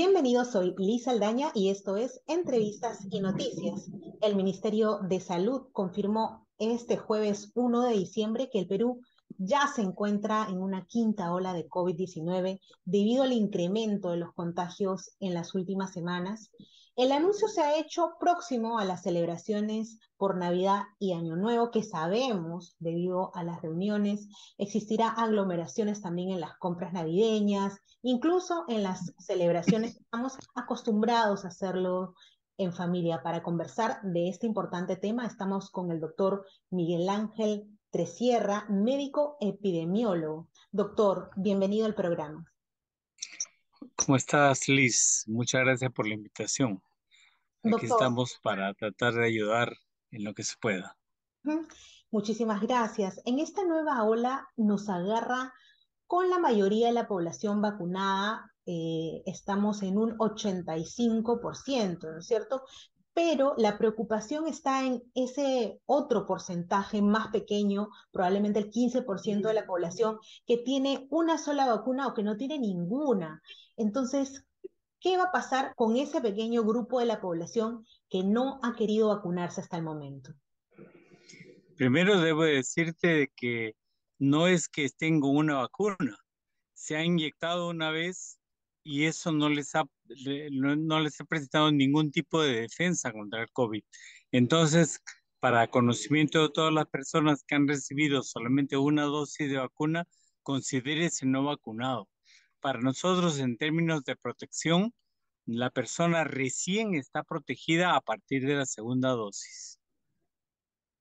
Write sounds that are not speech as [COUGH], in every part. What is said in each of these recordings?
Bienvenidos, soy Lisa Aldaña y esto es Entrevistas y Noticias. El Ministerio de Salud confirmó este jueves 1 de diciembre que el Perú ya se encuentra en una quinta ola de COVID-19 debido al incremento de los contagios en las últimas semanas. El anuncio se ha hecho próximo a las celebraciones por Navidad y Año Nuevo, que sabemos, debido a las reuniones, existirá aglomeraciones también en las compras navideñas, incluso en las celebraciones. Estamos acostumbrados a hacerlo en familia. Para conversar de este importante tema, estamos con el doctor Miguel Ángel Tresierra, médico epidemiólogo. Doctor, bienvenido al programa. ¿Cómo estás, Liz? Muchas gracias por la invitación. Aquí estamos para tratar de ayudar en lo que se pueda. Muchísimas gracias. En esta nueva ola nos agarra con la mayoría de la población vacunada, eh, estamos en un 85%, ¿no es cierto? Pero la preocupación está en ese otro porcentaje más pequeño, probablemente el 15% de la población, que tiene una sola vacuna o que no tiene ninguna. Entonces, ¿qué va a pasar con ese pequeño grupo de la población que no ha querido vacunarse hasta el momento? Primero debo decirte que no es que tengo una vacuna, se ha inyectado una vez y eso no les ha, no, les ha presentado ningún tipo de defensa contra el COVID. Entonces, para conocimiento de todas las personas que han recibido solamente una dosis de vacuna, considérese no vacunado. Para nosotros, en términos de protección, la persona recién está protegida a partir de la segunda dosis.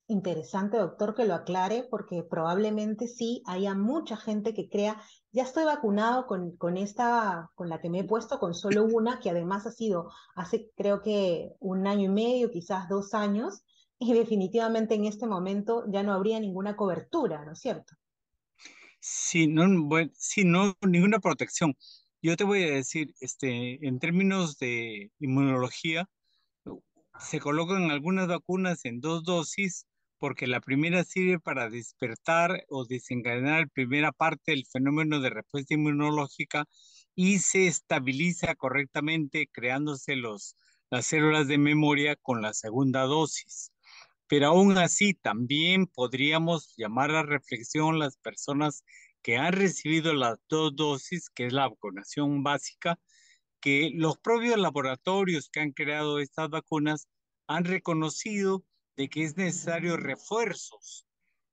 Interesante, doctor, que lo aclare, porque probablemente sí haya mucha gente que crea, ya estoy vacunado con, con esta, con la que me he puesto, con solo una, que además ha sido hace creo que un año y medio, quizás dos años, y definitivamente en este momento ya no habría ninguna cobertura, ¿no es cierto? Sí, no, bueno, sí, no, ninguna protección. Yo te voy a decir, este, en términos de inmunología, se colocan algunas vacunas en dos dosis porque la primera sirve para despertar o desencadenar la primera parte del fenómeno de respuesta inmunológica y se estabiliza correctamente creándose los, las células de memoria con la segunda dosis. Pero aún así, también podríamos llamar a reflexión las personas que han recibido las dos dosis, que es la vacunación básica, que los propios laboratorios que han creado estas vacunas han reconocido de que es necesario refuerzos.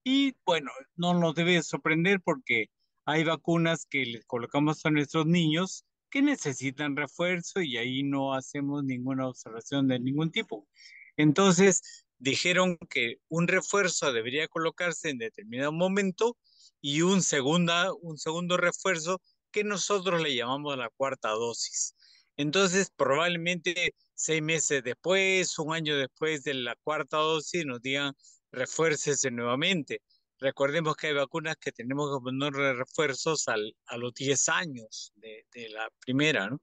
Y bueno, no nos debe sorprender porque hay vacunas que les colocamos a nuestros niños que necesitan refuerzo y ahí no hacemos ninguna observación de ningún tipo. Entonces, dijeron que un refuerzo debería colocarse en determinado momento y un, segunda, un segundo refuerzo que nosotros le llamamos la cuarta dosis. Entonces, probablemente seis meses después, un año después de la cuarta dosis, nos digan refuércese nuevamente. Recordemos que hay vacunas que tenemos que poner refuerzos al, a los 10 años de, de la primera, ¿no?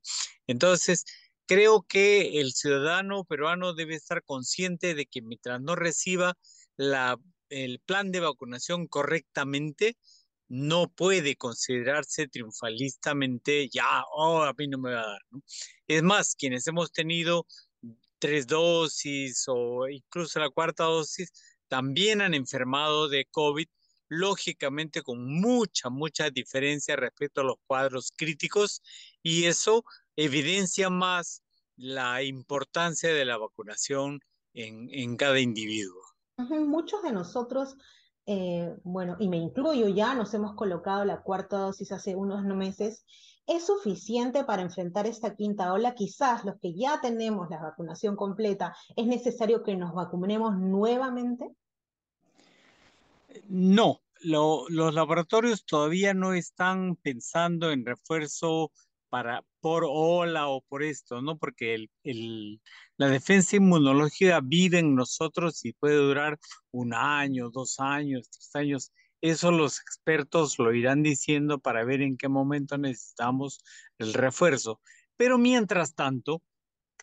Entonces, creo que el ciudadano peruano debe estar consciente de que mientras no reciba el plan de vacunación correctamente, no puede considerarse triunfalistamente, ya, oh, a mí no me va a dar. Es más, quienes hemos tenido tres dosis o incluso la cuarta dosis, también han enfermado de COVID, lógicamente con mucha, mucha diferencia respecto a los cuadros críticos, y eso evidencia más la importancia de la vacunación en, en cada individuo. Muchos de nosotros eh, bueno, y me incluyo ya, nos hemos colocado la cuarta dosis hace unos meses, ¿es suficiente para enfrentar esta quinta ola? Quizás los que ya tenemos la vacunación completa, ¿es necesario que nos vacunemos nuevamente? No, los laboratorios todavía no están pensando en refuerzo para, por ola o por esto, ¿no? Porque el, el, la defensa inmunológica vive en nosotros y puede durar un año, dos años, tres años. Eso los expertos lo irán diciendo para ver en qué momento necesitamos el refuerzo. Pero mientras tanto,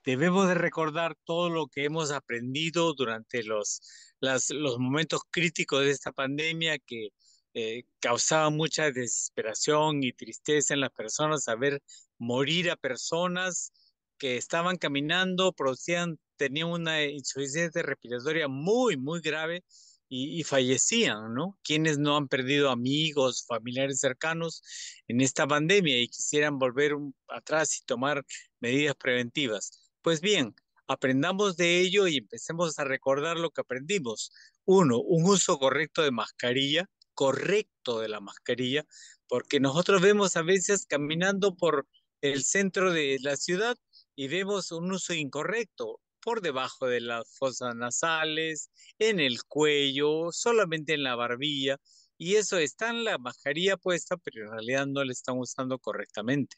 debemos de recordar todo lo que hemos aprendido durante los, las, los momentos críticos de esta pandemia que eh, causaba mucha desesperación y tristeza en las personas saber morir a personas que estaban caminando, producían, tenían una insuficiencia respiratoria muy, muy grave y, fallecían, ¿no? Quienes no han perdido amigos, familiares cercanos en esta pandemia y quisieran volver atrás y tomar medidas preventivas. Pues bien, aprendamos de ello y empecemos a recordar lo que aprendimos. Uno, un uso correcto de mascarilla, correcto de la mascarilla, porque nosotros vemos a veces caminando por el centro de la ciudad y vemos un uso incorrecto por debajo de las fosas nasales, en el cuello, solamente en la barbilla, y eso está en la mascarilla puesta, pero en realidad no la están usando correctamente.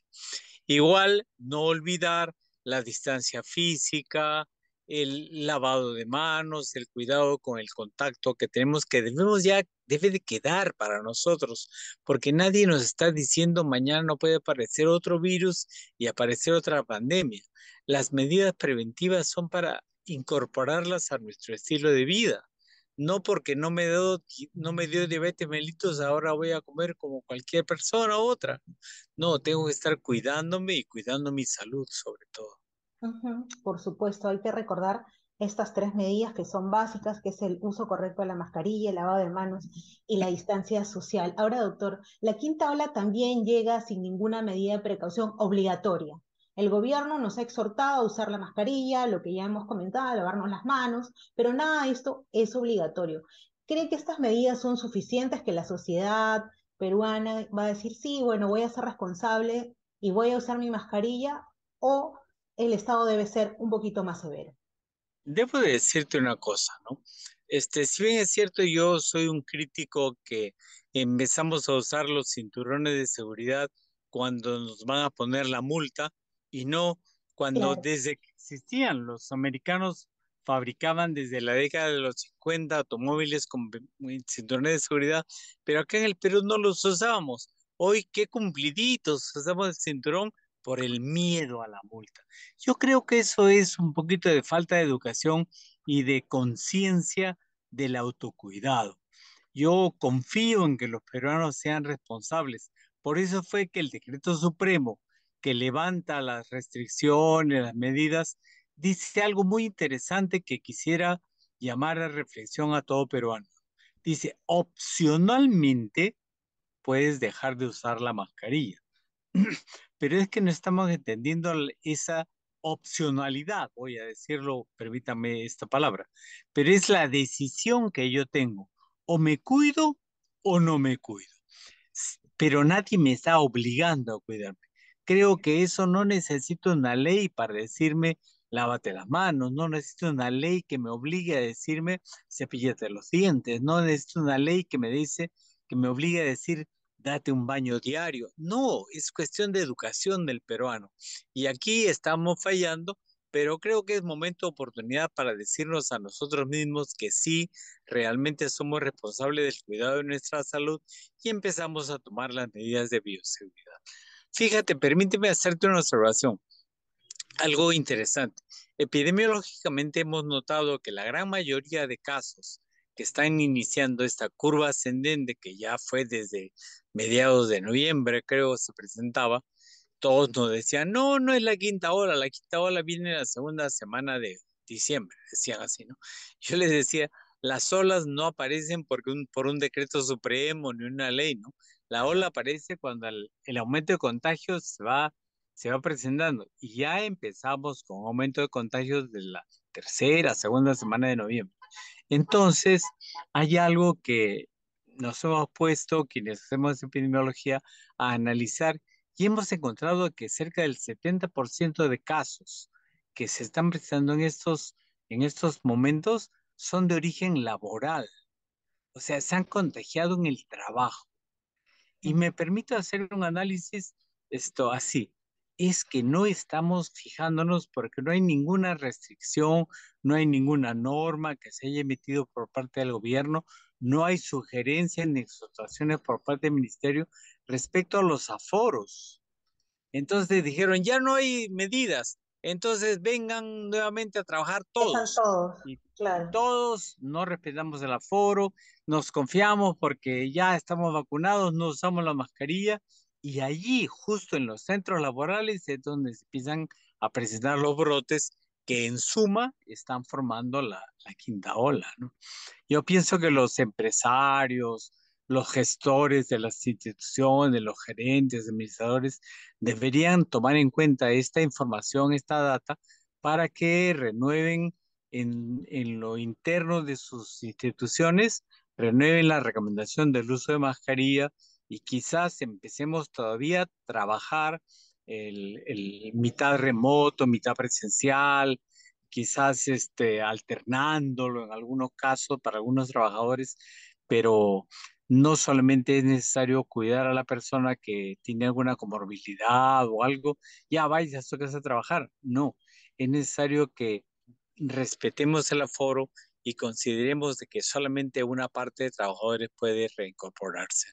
Igual, no olvidar la distancia física, el lavado de manos, el cuidado con el contacto que tenemos que debemos ya, debe de quedar para nosotros, porque nadie nos está diciendo mañana no puede aparecer otro virus y aparecer otra pandemia. Las medidas preventivas son para incorporarlas a nuestro estilo de vida. No porque no me, dio, no me dio diabetes mellitus, ahora voy a comer como cualquier persona u otra. No, tengo que estar cuidándome y cuidando mi salud sobre todo. Por supuesto, hay que recordar estas tres medidas que son básicas, que es el uso correcto de la mascarilla, el lavado de manos y la distancia social. Ahora, doctor, la quinta ola también llega sin ninguna medida de precaución obligatoria. El gobierno nos ha exhortado a usar la mascarilla, lo que ya hemos comentado, lavarnos las manos, pero nada de esto es obligatorio. ¿Cree que estas medidas son suficientes, que la sociedad peruana va a decir, sí, bueno, voy a ser responsable y voy a usar mi mascarilla? ¿O el Estado debe ser un poquito más severo. Debo de decirte una cosa, ¿no? Este, si bien es cierto, yo soy un crítico que empezamos a usar los cinturones de seguridad cuando nos van a poner la multa y no cuando desde que existían los americanos fabricaban desde la década de los 50 automóviles con cinturones de seguridad, pero acá en el Perú no los usábamos. Hoy, qué cumpliditos usamos el cinturón por el miedo a la multa. Yo creo que eso es un poquito de falta de educación y de conciencia del autocuidado. Yo confío en que los peruanos sean responsables. Por eso fue que el decreto supremo que levanta las restricciones, las medidas, dice algo muy interesante que quisiera llamar a reflexión a todo peruano. Dice, opcionalmente puedes dejar de usar la mascarilla. [CLEARS THROAT] pero es que no estamos entendiendo esa opcionalidad, voy a decirlo, permítame esta palabra, pero es la decisión que yo tengo, o me cuido o no me cuido, pero nadie me está obligando a cuidarme. Creo que eso no necesito una ley para decirme lávate las manos, no necesito una ley que me obligue a decirme cepillate los dientes, no necesito una ley que me dice que me obligue a decir date un baño diario. No, es cuestión de educación del peruano. Y aquí estamos fallando, pero creo que es momento de oportunidad para decirnos a nosotros mismos que sí, realmente somos responsables del cuidado de nuestra salud y empezamos a tomar las medidas de bioseguridad. Fíjate, permíteme hacerte una observación. Algo interesante. Epidemiológicamente hemos notado que la gran mayoría de casos que están iniciando esta curva ascendente que ya fue desde mediados de noviembre, creo, se presentaba, todos nos decían, no, no es la quinta ola, la quinta ola viene la segunda semana de diciembre, decían así, ¿no? Yo les decía, las olas no aparecen porque un, por un decreto supremo ni una ley, ¿no? La ola aparece cuando el, aumento de contagios se va, se va presentando y ya empezamos con aumento de contagios de la tercera, segunda semana de noviembre. Entonces, hay algo que nos hemos puesto, quienes hacemos epidemiología, a analizar y hemos encontrado que cerca del 70% de casos que se están presentando en estos, en estos momentos son de origen laboral. O sea, se han contagiado en el trabajo. Y me permito hacer un análisis esto así es que no estamos fijándonos porque no hay ninguna restricción, no hay ninguna norma que se haya emitido por parte del gobierno, no hay sugerencias ni exhortaciones por parte del ministerio respecto a los aforos. Entonces dijeron, ya no hay medidas, entonces vengan nuevamente a trabajar todos. todos, y claro. Todos no respetamos el aforo, nos confiamos porque ya estamos vacunados, no usamos la mascarilla Y allí, justo en los centros laborales, es donde se empiezan a presentar los brotes que en suma están formando la, la quinta ola. ¿no? Yo pienso que los empresarios, los gestores de las instituciones, los gerentes, administradores, deberían tomar en cuenta esta información, esta data, para que renueven en, en lo interno de sus instituciones, renueven la recomendación del uso de mascarilla y quizás empecemos todavía a trabajar el, el mitad remoto, mitad presencial, quizás este, alternándolo en algunos casos para algunos trabajadores, pero no solamente es necesario cuidar a la persona que tiene alguna comorbilidad o algo, ya vaya su casa a trabajar. No, es necesario que respetemos el aforo y consideremos de que solamente una parte de trabajadores puede reincorporarse.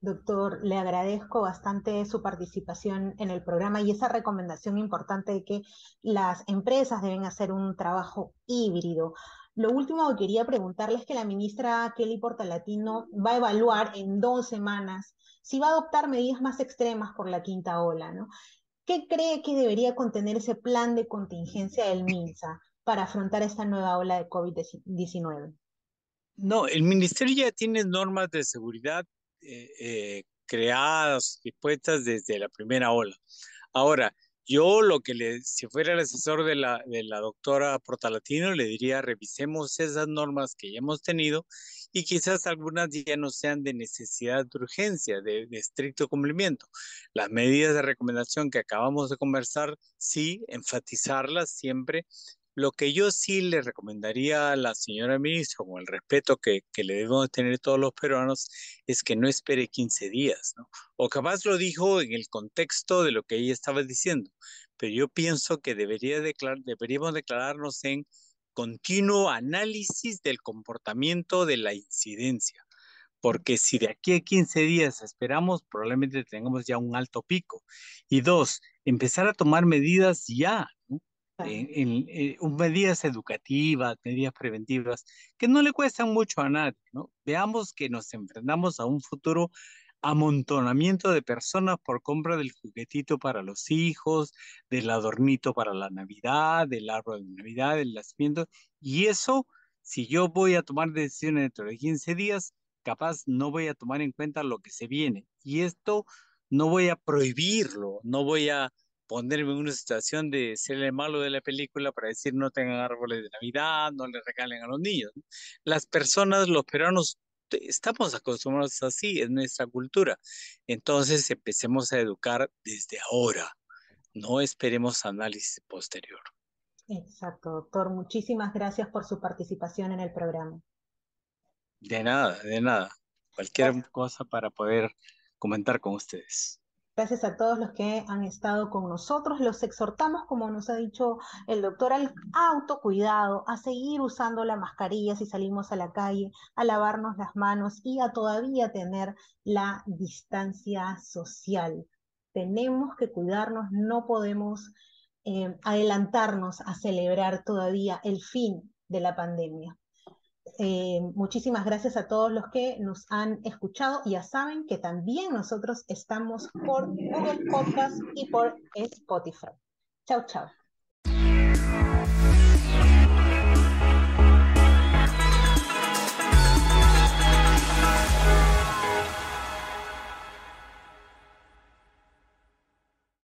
Doctor, le agradezco bastante su participación en el programa y esa recomendación importante de que las empresas deben hacer un trabajo híbrido. Lo último que quería preguntarle es que la ministra Kelly Portalatino va a evaluar en dos semanas si va a adoptar medidas más extremas por la quinta ola, ¿no? ¿Qué cree que debería contener ese plan de contingencia del MINSA para afrontar esta nueva ola de COVID-19? No, el ministerio ya tiene normas de seguridad eh, eh, creadas y puestas desde la primera ola. Ahora, yo lo que le, si fuera el asesor de la, de la doctora Portalatino, le diría, revisemos esas normas que ya hemos tenido y quizás algunas ya no sean de necesidad de urgencia, de, de estricto cumplimiento. Las medidas de recomendación que acabamos de conversar, sí, enfatizarlas siempre lo que yo sí le recomendaría a la señora ministra, con el respeto que, que, le debemos tener todos los peruanos, es que no espere 15 días, ¿no? O capaz lo dijo en el contexto de lo que ella estaba diciendo, pero yo pienso que deberíamos declararnos en continuo análisis del comportamiento de la incidencia, porque si de aquí a 15 días esperamos, probablemente tengamos ya un alto pico. Y dos, empezar a tomar medidas ya. En, en, en, medidas educativas, medidas preventivas, que no le cuestan mucho a nadie, ¿no? Veamos que nos enfrentamos a un futuro amontonamiento de personas por compra del juguetito para los hijos, del adornito para la Navidad, del árbol de Navidad, del nacimiento, y eso, si yo voy a tomar decisiones dentro de 15 días, capaz no voy a tomar en cuenta lo que se viene, y esto no voy a prohibirlo, no voy a ponerme en una situación de ser el malo de la película para decir no tengan árboles de Navidad, no le regalen a los niños. Las personas, los peruanos, estamos acostumbrados así, es nuestra cultura. Entonces empecemos a educar desde ahora, no esperemos análisis posterior. Exacto, doctor. Muchísimas gracias por su participación en el programa. De nada, de nada. Cualquier gracias. cosa para poder comentar con ustedes. Gracias a todos los que han estado con nosotros. Los exhortamos, como nos ha dicho el doctor, al autocuidado, a seguir usando la mascarilla si salimos a la calle, a lavarnos las manos y a todavía tener la distancia social. Tenemos que cuidarnos, no podemos eh, adelantarnos a celebrar todavía el fin de la pandemia. Eh, muchísimas gracias a todos los que nos han escuchado. Ya saben que también nosotros estamos por Google Podcast y por Spotify. Chao, chao.